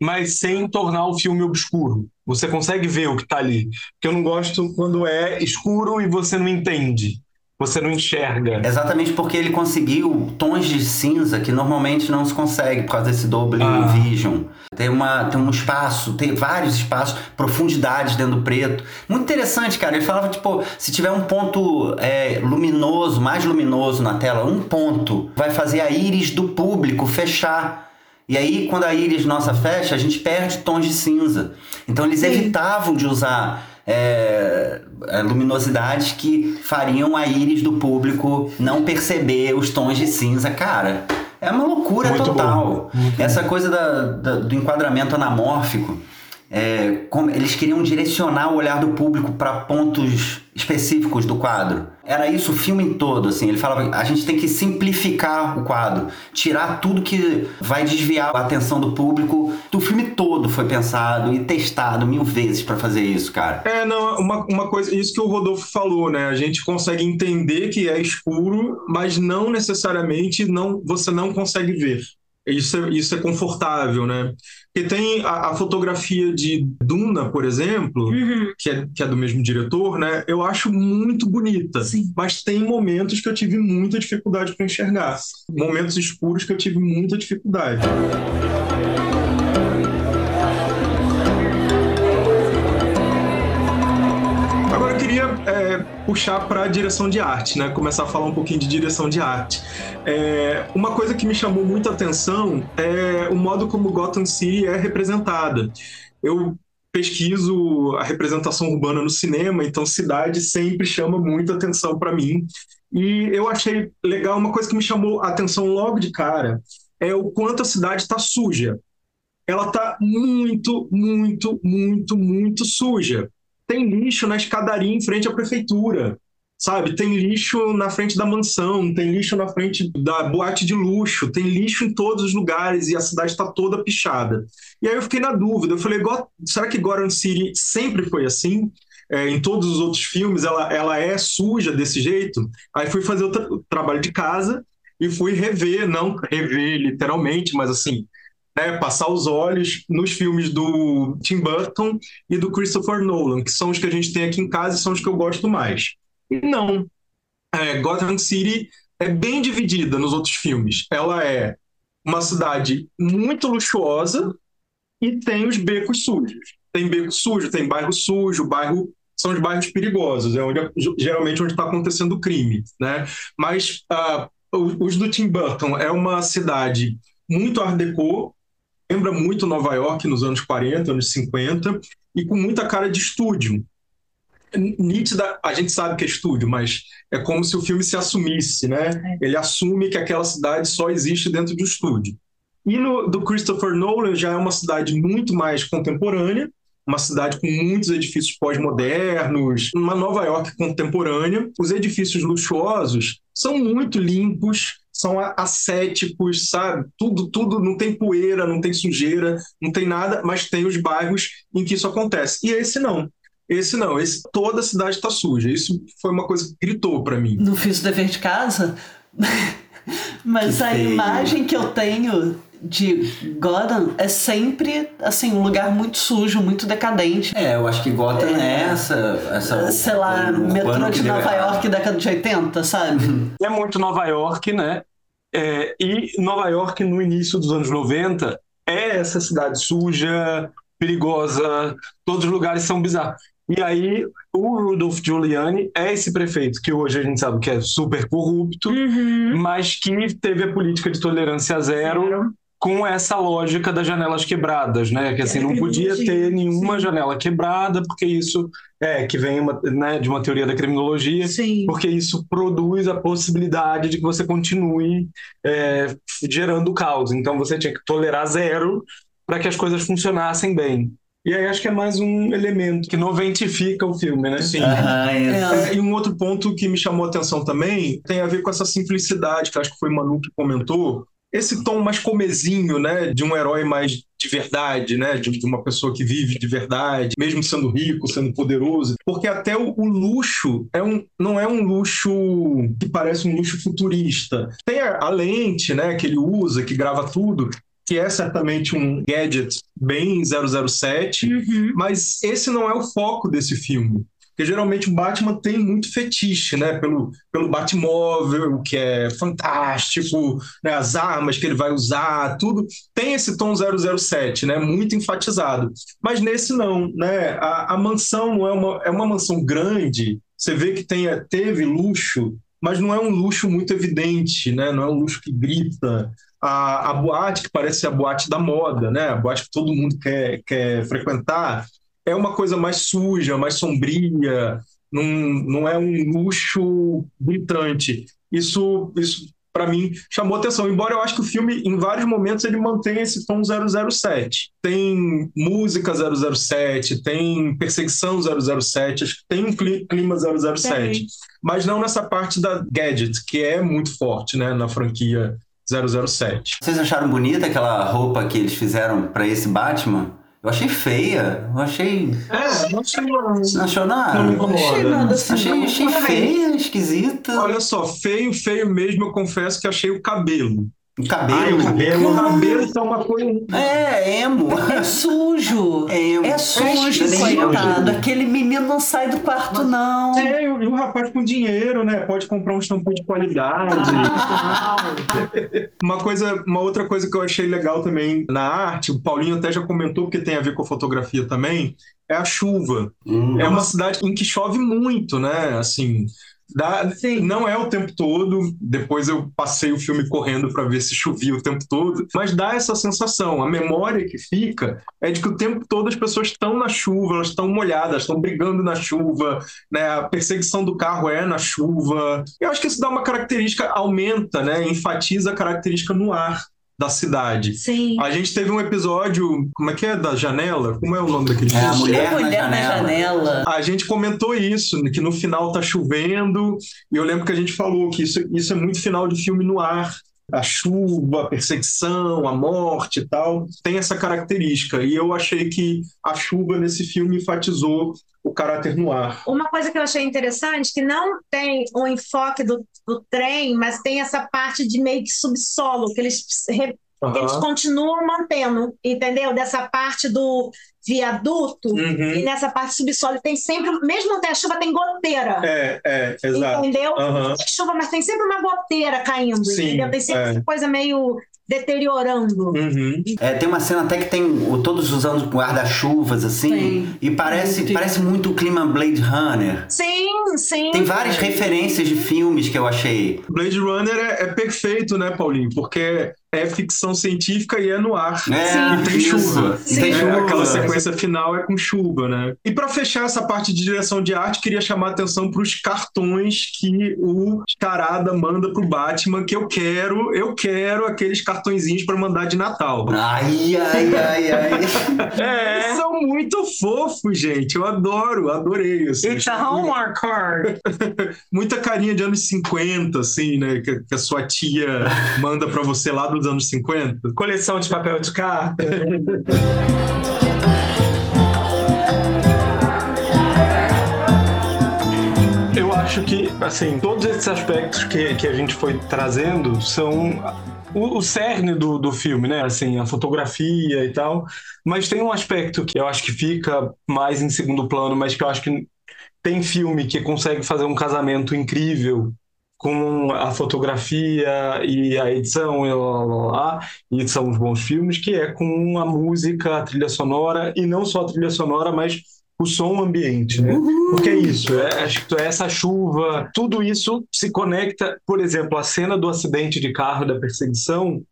mas sem tornar o filme obscuro. Você consegue ver o que tá ali. Porque eu não gosto quando é escuro e você não entende. Você não enxerga. Exatamente porque ele conseguiu tons de cinza que normalmente não se consegue por causa desse Dolby Ah. Vision. Tem, uma, tem um espaço, tem vários espaços, profundidades dentro do preto. Muito interessante, cara. Ele falava, tipo, se tiver um ponto é, luminoso, mais luminoso na tela, um ponto, vai fazer a íris do público fechar. E aí, quando a íris nossa fecha, a gente perde tons de cinza. Então, eles evitavam de usar é, é, luminosidades que fariam a íris do público não perceber os tons de cinza. Cara, é uma loucura Muito total. Essa coisa da- da- do enquadramento anamórfico. É, como eles queriam direcionar o olhar do público para pontos específicos do quadro. Era isso o filme todo, assim. Ele falava, a gente tem que simplificar o quadro, tirar tudo que vai desviar a atenção do público. O filme todo foi pensado e testado mil vezes para fazer isso, cara. É, não, uma, uma coisa, isso que o Rodolfo falou, né? A gente consegue entender que é escuro, mas não necessariamente não, você não consegue ver. Isso é, isso é confortável, né? Porque tem a, a fotografia de Duna, por exemplo, Uhum. que é, que é do mesmo diretor, né? Eu acho muito bonita. Sim. Mas tem momentos que eu tive muita dificuldade para enxergar. Momentos escuros que eu tive muita dificuldade. Puxar para direção de arte, né? Começar a falar um pouquinho de direção de arte. É, uma coisa que me chamou muita atenção é o modo como Gotham City é representada. Eu pesquiso a representação urbana no cinema, então cidade sempre chama muita atenção para mim. E eu achei legal uma coisa que me chamou a atenção logo de cara é o quanto a cidade está suja. Ela está muito, muito, muito, muito suja tem lixo na escadaria em frente à prefeitura, sabe? Tem lixo na frente da mansão, tem lixo na frente da boate de luxo, tem lixo em todos os lugares e a cidade está toda pichada. E aí eu fiquei na dúvida, eu falei, "Go- será que Gotham City sempre foi assim? É, em todos os outros filmes ela, ela é suja desse jeito? Aí fui fazer o, tra- o trabalho de casa e fui rever, não rever literalmente, mas assim, né, passar os olhos nos filmes do Tim Burton e do Christopher Nolan, que são os que a gente tem aqui em casa e são os que eu gosto mais. E não. É, Gotham City é bem dividida nos outros filmes. Ela é uma cidade muito luxuosa e tem os becos sujos. Tem beco sujo, tem bairro sujo, bairro são os bairros perigosos, é onde geralmente onde está acontecendo o crime, né? Mas ah, os do Tim Burton é uma cidade muito art lembra muito Nova York nos anos 40, anos 50, e com muita cara de estúdio. Nítida, a gente sabe que é estúdio, mas é como se o filme se assumisse, né? Ele assume que aquela cidade só existe dentro do estúdio. E no do Christopher Nolan já é uma cidade muito mais contemporânea, uma cidade com muitos edifícios pós-modernos, uma Nova York contemporânea. Os edifícios luxuosos são muito limpos, são ascéticos, sabe? Tudo, tudo, não tem poeira, não tem sujeira, não tem nada, mas tem os bairros em que isso acontece. E esse não. Esse não, esse toda a cidade está suja. Isso foi uma coisa que gritou para mim. Não fiz o dever de casa, mas que a feio. imagem que eu tenho de Gotham é sempre assim um lugar muito sujo, muito decadente. É, eu acho que Gotham é, é essa, essa sei lá, metrô de Nova York década de 80, sabe? É muito Nova York, né? É, e Nova York no início dos anos 90 é essa cidade suja, perigosa, todos os lugares são bizarros. E aí, o Rudolph Giuliani é esse prefeito que hoje a gente sabe que é super corrupto, uhum. mas que teve a política de tolerância zero com essa lógica das janelas quebradas, né? Que assim, não podia ter nenhuma Sim. janela quebrada, porque isso é que vem uma, né, de uma teoria da criminologia, Sim. porque isso produz a possibilidade de que você continue é, gerando caos. Então você tinha que tolerar zero para que as coisas funcionassem bem. E aí acho que é mais um elemento que noventifica o filme, né? Sim. Ah, é. É, e um outro ponto que me chamou a atenção também tem a ver com essa simplicidade, que acho que foi o Manu que comentou. Esse tom mais comezinho, né? De um herói mais de verdade, né? De, de, uma pessoa que vive de verdade, mesmo sendo rico, sendo poderoso. Porque até o, o, luxo é um, não é um luxo que parece um luxo futurista. Tem a, a lente, né? Que ele usa, que grava tudo que é certamente um gadget bem 007, uhum. mas esse não é o foco desse filme. Porque geralmente o Batman tem muito fetiche, né? Pelo, pelo Batmóvel, que é fantástico, né? as armas que ele vai usar, tudo. Tem esse tom 007, né? Muito enfatizado. Mas nesse não, né? A, a mansão não é uma, é uma mansão grande, você vê que tem, teve luxo, mas não é um luxo muito evidente, né? Não é um luxo que grita, a, a boate, que parece a boate da moda, né? A boate que todo mundo quer, quer frequentar, é uma coisa mais suja, mais sombria, não, não é um luxo gritante. Isso, isso para mim, chamou atenção. Embora eu acho que o filme, em vários momentos, ele mantém esse tom 007. Tem música 007, tem perseguição 007, acho que tem um clima 007. Tem. Mas não nessa parte da gadget, que é muito forte né, na franquia 007. Vocês acharam bonita aquela roupa que eles fizeram para esse Batman? Eu achei feia. Eu achei. É, não achei Não achou nada? Não me incomoda. Achei nada assim. Achei, achei feia, esquisita. Olha só, feio, feio mesmo, eu confesso que achei o cabelo. O cabelo. Ai, o cabelo. O cabelo tá uma coisa. É, emo. É sujo. É, emo. é sujo, é coitado. Aquele menino não sai do quarto, Mas, não. É, e o rapaz com dinheiro, né? Pode comprar um shampoo de qualidade. uma coisa, uma outra coisa que eu achei legal também na arte, o Paulinho até já comentou, porque tem a ver com a fotografia também, é a chuva. Hum. É uma cidade em que chove muito, né? Assim, Dá, não é o tempo todo. Depois eu passei o filme correndo para ver se chovia o tempo todo, mas dá essa sensação. A memória que fica é de que o tempo todo as pessoas estão na chuva, elas estão molhadas, estão brigando na chuva, né? A perseguição do carro é na chuva. Eu acho que isso dá uma característica, aumenta, né? Enfatiza a característica no ar da cidade. Sim. A gente teve um episódio, como é que é, da janela? Como é o nome daquele é, A Mulher, a mulher na, janela. na, janela. A gente comentou isso, que no final tá chovendo, e eu lembro que a gente falou que isso, isso é muito final de filme no ar. A chuva, a perseguição, a morte e tal, tem essa característica. E eu achei que a chuva nesse filme enfatizou o caráter no ar. Uma coisa que eu achei interessante, que não tem o um enfoque do, do trem, mas tem essa parte de meio que subsolo, que eles, uhum. eles continuam mantendo, entendeu? Dessa parte do viaduto uhum. e nessa parte subsolo tem sempre, mesmo não tem a chuva, tem goteira. É, é, exato. Entendeu? Uhum. Tem chuva, mas tem sempre uma goteira caindo, Sim, entendeu? Tem sempre é. essa coisa meio deteriorando. Uhum. É, tem uma cena até que tem o, todos usando guarda-chuvas, assim, sim. e parece, sim. parece muito o clima Blade Runner. Sim, sim. Tem várias referências de filmes que eu achei. Blade Runner é, é perfeito, né, Paulinho? Porque é ficção científica e é no ar. É, e tem isso. chuva. E tem É, chuva. aquela sequência final é com chuva, né? E para fechar essa parte de direção de arte, queria chamar a atenção para os cartões que o Charada manda pro Batman, que eu quero, eu quero aqueles cartõezinhos para mandar de Natal. Ai, ai, ai, ai. É. São muito fofos, gente. Eu adoro, adorei. Assim. It's a Hallmark card. Muita carinha de anos 50, assim, né? Que, que a sua tia manda para você lá dos anos 50. Coleção de papel de carta. Eu acho que, assim, todos esses aspectos que, que a gente foi trazendo são o, o cerne do, do filme, né? Assim, a fotografia e tal. Mas tem um aspecto que eu acho que fica mais em segundo plano, mas que eu acho que tem filme que consegue fazer um casamento incrível com a fotografia e a edição e lá, lá, lá, e são os bons filmes, que é com a música, a trilha sonora, e não só a trilha sonora, mas o som ambiente, né? Porque é isso, é, acho que essa chuva, tudo isso se conecta, por exemplo, a cena do acidente de carro, da perseguição,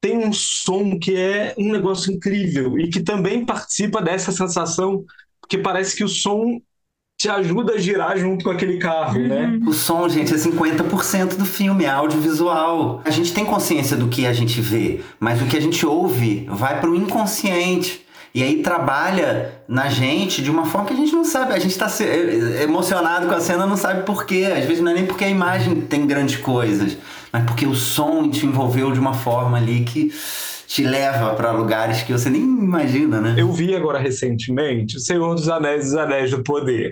tem um som que é um negócio incrível e que também participa dessa sensação, porque parece que o som te ajuda a girar junto com aquele carro, né? O som, gente, é 50% do filme, é audiovisual. A gente tem consciência do que a gente vê, mas o que a gente ouve vai pro inconsciente. E aí trabalha na gente de uma forma que a gente não sabe. A gente tá se- é- emocionado com a cena, não sabe por quê. Às vezes não é nem porque a imagem tem grandes coisas, mas porque o som te envolveu de uma forma ali que te leva para lugares que você nem imagina, né? Eu vi agora recentemente O Senhor dos Anéis e os Anéis do Poder.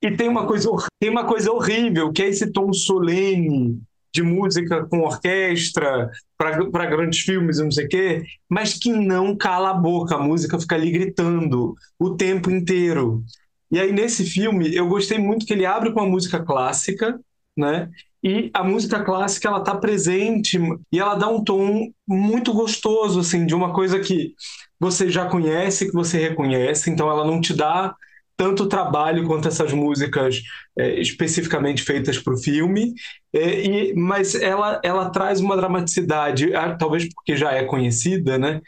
E tem uma coisa, tem uma coisa horrível, que é esse tom solene de música com orquestra para grandes filmes e não sei o quê, mas que não cala a boca, a música fica ali gritando o tempo inteiro. E aí nesse filme eu gostei muito que ele abre com a música clássica, né? E a música clássica ela tá presente e ela dá um tom muito gostoso assim, de uma coisa que você já conhece, que você reconhece, então ela não te dá tanto trabalho quanto essas músicas é, especificamente feitas para o filme, é, e, mas ela, ela traz uma dramaticidade, ah, talvez porque já é conhecida, né?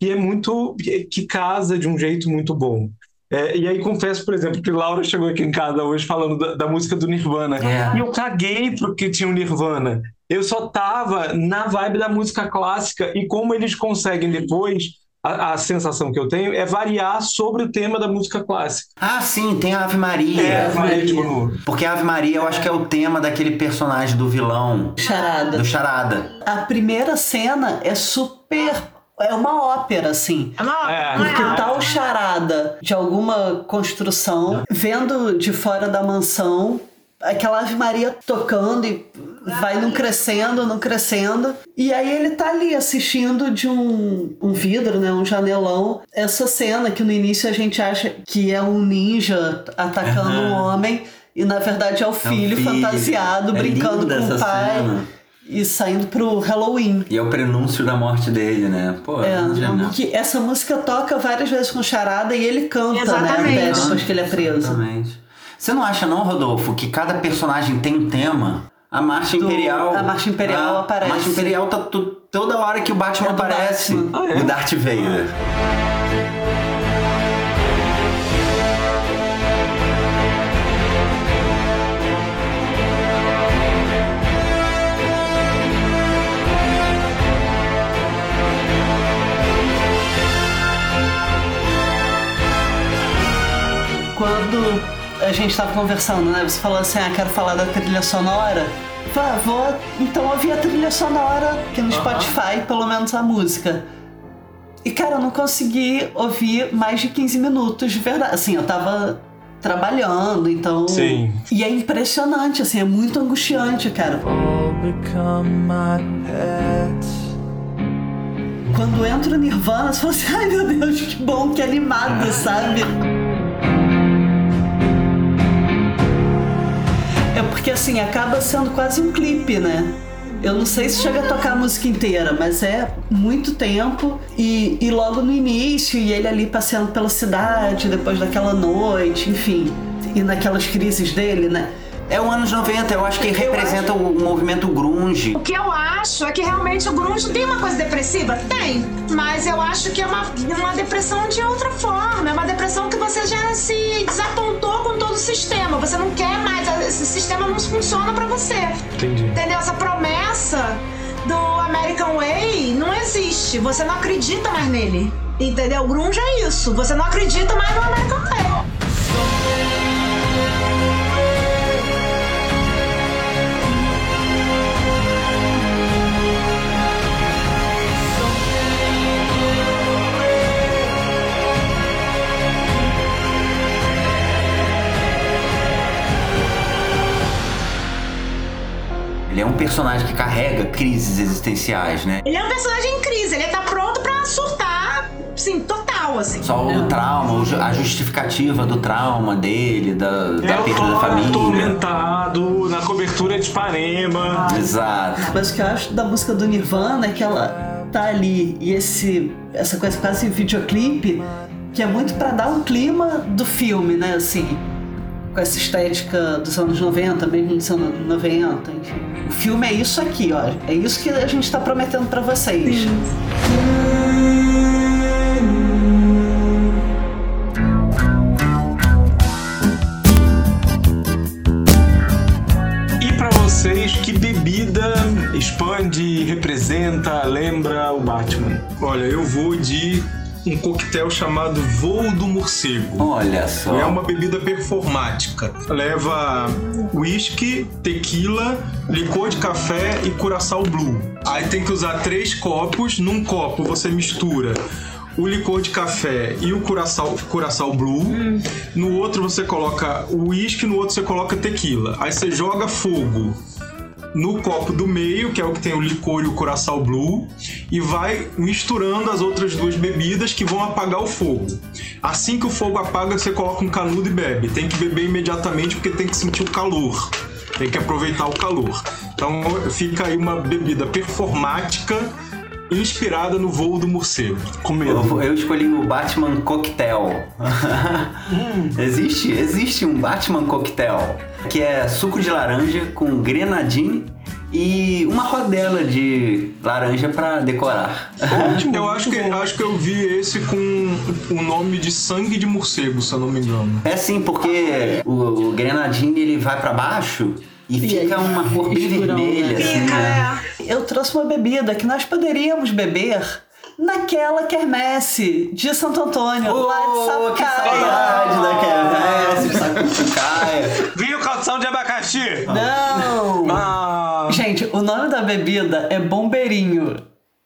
Que é muito. que casa de um jeito muito bom. É, e aí confesso, por exemplo, que Laura chegou aqui em casa hoje falando da, da música do Nirvana. É. E eu caguei pro que tinha o Nirvana. Eu só tava na vibe da música clássica e como eles conseguem depois. A, a sensação que eu tenho é variar sobre o tema da música clássica. Ah, sim, tem a Ave Maria. É, Maria, tipo, no- Porque a Ave Maria eu acho que é o tema daquele personagem do vilão, Charada. do Charada. A primeira cena é super. É uma ópera, assim. É uma É, não é Porque algo. tá o charada de alguma construção, vendo de fora da mansão, aquela Ave Maria tocando e vai num crescendo, num crescendo. E aí ele tá ali assistindo de um, um vidro, né? Um janelão. Essa cena que no início a gente acha que é um ninja atacando Aham. um homem. E na verdade é o filho, filho. fantasiado, É brincando com o pai. cena. E saindo pro Halloween. E é o prenúncio da morte dele, né? Pô, É, genial. que essa música toca várias vezes com charada e ele canta, Exatamente. né? Depois que ele é preso. Exatamente. Você não acha, não, Rodolfo, que cada personagem tem um tema? A Marcha Do- Imperial. a Marcha Imperial Ah, aparece. A Marcha Imperial tá toda hora que o Batman É aparece. Batman. Ah, é? O Darth Vader. Quando a gente tava conversando, né? Você falou assim, ah, quero falar da trilha sonora. Eu Falei, ah, vou então ouvir a trilha sonora aqui no Spotify, pelo menos a música. E, cara, eu não consegui ouvir mais de 15 minutos de verdade. Assim, eu tava trabalhando, então... Sim. E é impressionante, assim, é muito angustiante, cara. Quando entra o Nirvana, você fala assim, ai meu Deus, que bom, que animado, sabe? É porque assim, acaba sendo quase um clipe, né? Eu não sei se chega a tocar a música inteira, mas é muito tempo e, e logo no início, e ele ali passeando pela cidade, depois daquela noite, enfim, e naquelas crises dele, né? É o anos 90, eu acho que representa o movimento grunge. O que eu acho é que realmente o grunge tem uma coisa depressiva? Tem. Mas eu acho que é uma, uma depressão de outra forma. É uma depressão que você já se desapontou com todo o sistema. Você não quer mais. Esse sistema não funciona pra você. Entendi. Entendeu? Essa promessa do American Way não existe. Você não acredita mais nele. Entendeu? O grunge é isso. Você não acredita mais no American Way. Ele é um personagem que carrega crises existenciais, né? Ele é um personagem em crise. Ele tá pronto pra surtar, sim, total, assim. Só o trauma, a justificativa do trauma dele, da, da É perda da família. atormentado na cobertura de Ipanema. Exato. Mas o que eu acho da música do Nirvana é que ela tá ali e esse, essa coisa quase videoclipe que é muito pra dar o clima do filme, né? Assim, com essa estética dos anos 90, mesmo dos anos 90, enfim. O filme é isso aqui, ó. É isso que a gente tá prometendo pra vocês. E pra vocês, que bebida expande, representa, lembra o Batman? Olha, eu vou de um coquetel chamado Voo do Morcego. Olha só. É uma bebida performática. Leva whisky, tequila, licor de café e curaçao blue. Aí tem que usar três copos. Num copo você mistura o licor de café e o curaçao, curaçao blue. No outro você coloca o whisky, no outro você coloca tequila. Aí você joga fogo no copo do meio, que é o que tem o licor e o curaçao blue, e vai misturando as outras duas bebidas que vão apagar o fogo. Assim que o fogo apaga, você coloca um canudo e bebe. Tem que beber imediatamente porque tem que sentir o calor. Tem que aproveitar o calor. Então fica aí uma bebida performática inspirada no voo do morcego. Com medo. Eu, eu escolhi o Batman Cocktail. existe, existe um Batman Cocktail que é suco de laranja com grenadine e uma rodela de laranja pra decorar. Eu acho que, acho que eu vi esse com o nome de sangue de morcego, se eu não me engano. É sim, porque o, o grenadine ele vai pra baixo e, fica aí, uma cor bem vermelha, né? assim, Fica, né? é. Eu trouxe uma bebida que nós poderíamos beber naquela quermesse de Santo Antônio, lá de Oh, que Sapucaia. saudade da quermesse, Sapucaia. Vinho calção de abacaxi! Não! Ah, Gente, o nome da bebida é Bombeirinho,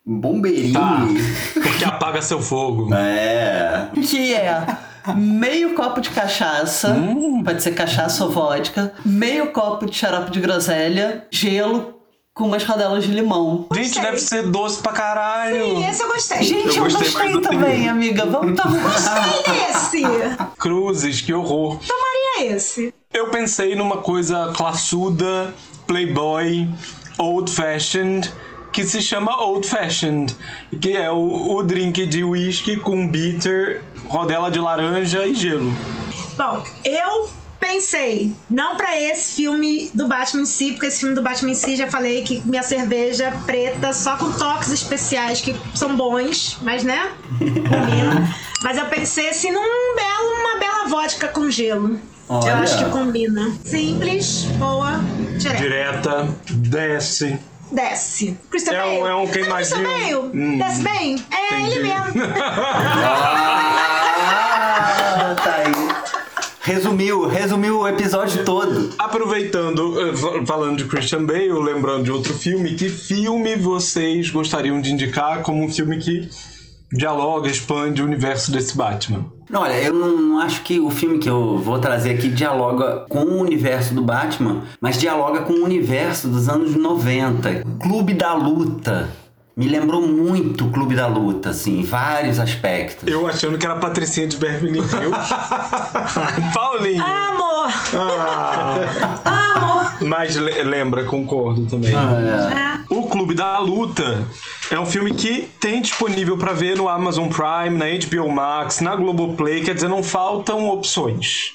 Bombeirinho. Tá. porque apaga seu fogo. É. que é meio copo de cachaça, pode ser cachaça ou vodka, meio copo de xarope de groselha, gelo com umas rodelas de limão. Gente, Gostei. deve ser doce pra caralho. Sim, esse eu gostei. Gente, Eu eu, gostei gostei, também, primeiro. amiga. Vamos tomar. Gostei desse. Cruzes, que horror. Tomaria esse. Eu pensei numa coisa classuda, playboy, old fashioned, que se chama old fashioned, que é o, o drink de whisky com bitter, rodela de laranja e gelo. Bom, eu pensei, não pra esse filme do Batman em si, porque esse filme do Batman em si já falei que minha cerveja preta só com toques especiais que são bons, mas né? Combina. mas eu pensei assim num belo, uma bela vodka com gelo. Olha. Eu acho que combina. Simples, boa, direto. Direta, desce. Desce. Christian É um- Bale. é um Sabe queimadinho. Christian Bale? Hum. Desce bem? É Entendi. ele mesmo. Ah, tá aí. Resumiu, resumiu o episódio todo. Aproveitando, eh, fa- falando de Christian Bale, lembrando de outro filme, que filme vocês gostariam de indicar como um filme que dialoga, expande o universo desse Batman? Não, Olha, eu não, não acho que o filme que eu vou trazer aqui dialoga com o universo do Batman, mas dialoga com o universo dos anos 90. Clube da Luta. Me lembrou muito o Clube da Luta, assim, em vários aspectos. Eu achando que era a Patricinha de Beverly Hills. Paulinho! Amor! Ah, Amor! mas le- lembra, concordo também. É. O Clube da Luta é um filme que tem disponível pra ver no Amazon Prime, na HBO Max, na Globoplay, quer dizer, não faltam opções.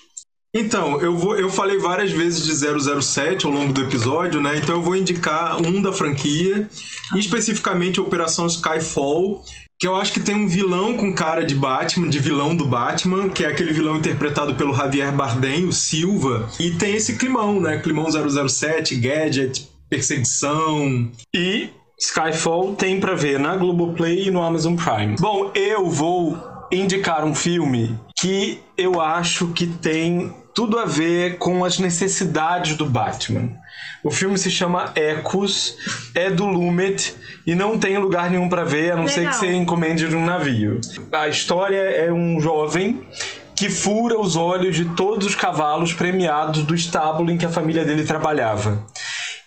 Então, eu, vou, eu falei várias vezes de 007 ao longo do episódio, né? Então eu vou indicar um da franquia, especificamente Operação Skyfall, que eu acho que tem um vilão com cara de Batman, de vilão do Batman, que é aquele vilão interpretado pelo Javier Bardem, o Silva, e tem esse climão, né? Climão 007, gadget, perseguição. E Skyfall tem pra ver na Globoplay e no Amazon Prime. Bom, eu vou indicar um filme que eu acho que tem tudo a ver com as necessidades do Batman. O filme se chama Ecos, é do Lumet e não tem lugar nenhum pra ver, a não ser Legal. que você encomende de um navio. A história é um jovem que fura os olhos de todos os cavalos premiados do estábulo em que a família dele trabalhava.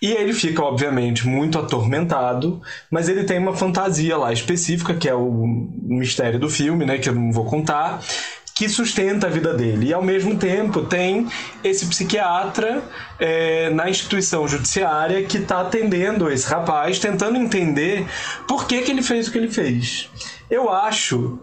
E ele fica, obviamente, muito atormentado, mas ele tem uma fantasia lá específica, que é o mistério do filme, né? Que eu não vou contar, que sustenta a vida dele. E ao mesmo tempo tem esse psiquiatra é, na instituição judiciária que está atendendo esse rapaz, tentando entender por que, que ele fez o que ele fez. Eu acho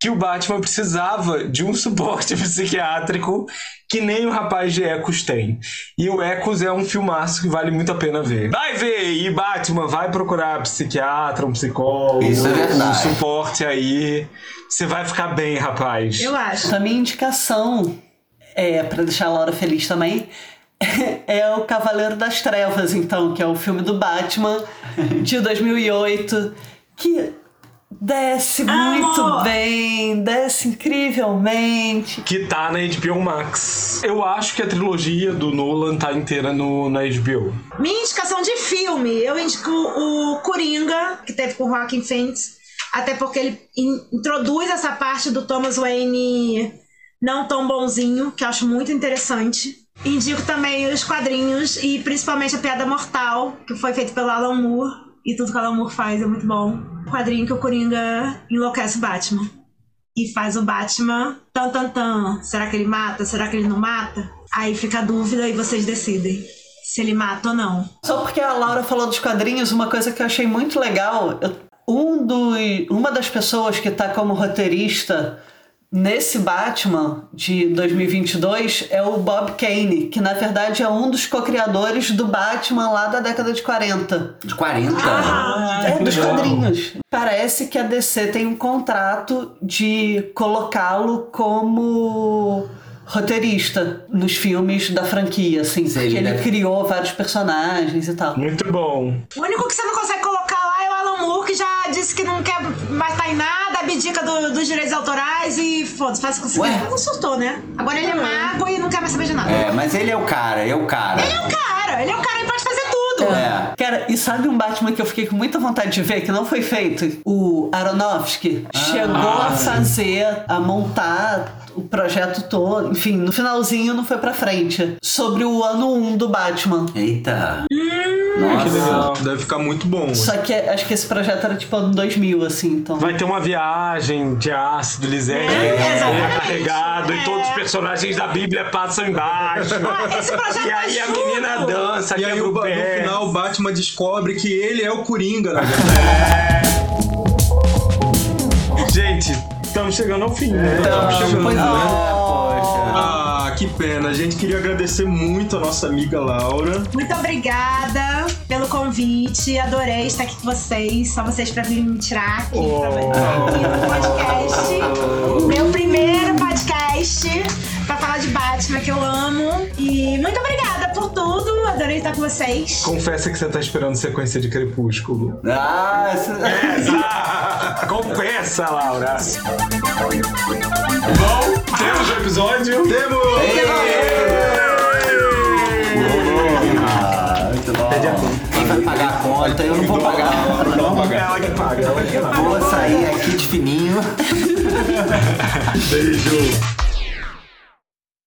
que o Batman precisava de um suporte psiquiátrico que nem o rapaz de Ecos tem. E o Ecos é um filmaço que vale muito a pena ver. Vai ver! E Batman, vai procurar psiquiatra, um psicólogo, é um suporte aí. Você vai ficar bem, rapaz. Eu acho. A minha indicação, é, pra deixar a Laura feliz também, é o Cavaleiro das Trevas, então, que é o filme do Batman de 2008, que desce muito bem, desce incrivelmente. Que tá na HBO Max. Eu acho que a trilogia do Nolan tá inteira no, na HBO. Minha indicação de filme, eu indico o Coringa, que teve com o Joaquin Phoenix, até porque ele in- introduz essa parte do Thomas Wayne não tão bonzinho, que eu acho muito interessante. Indico também os quadrinhos e principalmente a Piada Mortal, que foi feito pelo Alan Moore, e tudo que o Alan Moore faz é muito bom. Quadrinho que o Coringa enlouquece o Batman. E faz o Batman tan tan tan. Será que ele mata? Será que ele não mata? Aí fica a dúvida e vocês decidem se ele mata ou não. Só porque a Laura falou dos quadrinhos, uma coisa que eu achei muito legal, eu- um dos, uma das pessoas que tá como roteirista nesse Batman de 2022 é o Bob Kane, que na verdade é um dos co-criadores do Batman lá da década de 40. De 40? É, dos legal. quadrinhos. Parece que a DC tem um contrato de colocá-lo como roteirista nos filmes da franquia, assim, Sim, porque ele ele deve- criou vários personagens e tal. Muito bom. O único que você não consegue disse que não quer mais estar em nada, abdica do- dos direitos autorais e foda-se, faz o que. Não surtou, né? Agora ele é mago e não quer mais saber de nada. É, mas ele é o cara, é o cara. Ele é o cara, ele é o cara e pode fazer tudo. É. Cara, e sabe um Batman que eu fiquei com muita vontade de ver, que não foi feito? O Aronofsky chegou a fazer, a montar o projeto todo, enfim, no finalzinho não foi pra frente. Sobre o ano 1 do Batman. Eita. Que Nossa. legal. Deve ficar muito bom. Só que acho que esse projeto era tipo ano 2000, assim, então. Vai ter uma viagem de ácido lisérgico É, exatamente. carregado É. e todos os personagens da Bíblia passam embaixo. Ah, esse projeto E aí tá a menina dança, E aí o, no final o Batman descobre que ele é o Coringa, na verdade. Gente, estamos chegando ao fim, né? Estamos chegando, pois né? Poxa. Ah, que pena. A gente queria agradecer muito a nossa amiga Laura. Muito obrigada pelo convite. Adorei estar aqui com vocês. Só vocês pra vir me tirar aqui, Oh. pra aqui no podcast. Meu primeiro podcast pra falar de Batman, que eu amo. E muito obrigada. Adorei estar com vocês. Confessa que você tá esperando sequência de Crepúsculo. Ah, essa- Ah, Confessa, Laura! Bom, temos o episódio. Temos! Muito bom. Quem vai pagar a conta? Eu não vou pagar. Ela que paga, ela que paga. Vou sair aqui de fininho. Beijo.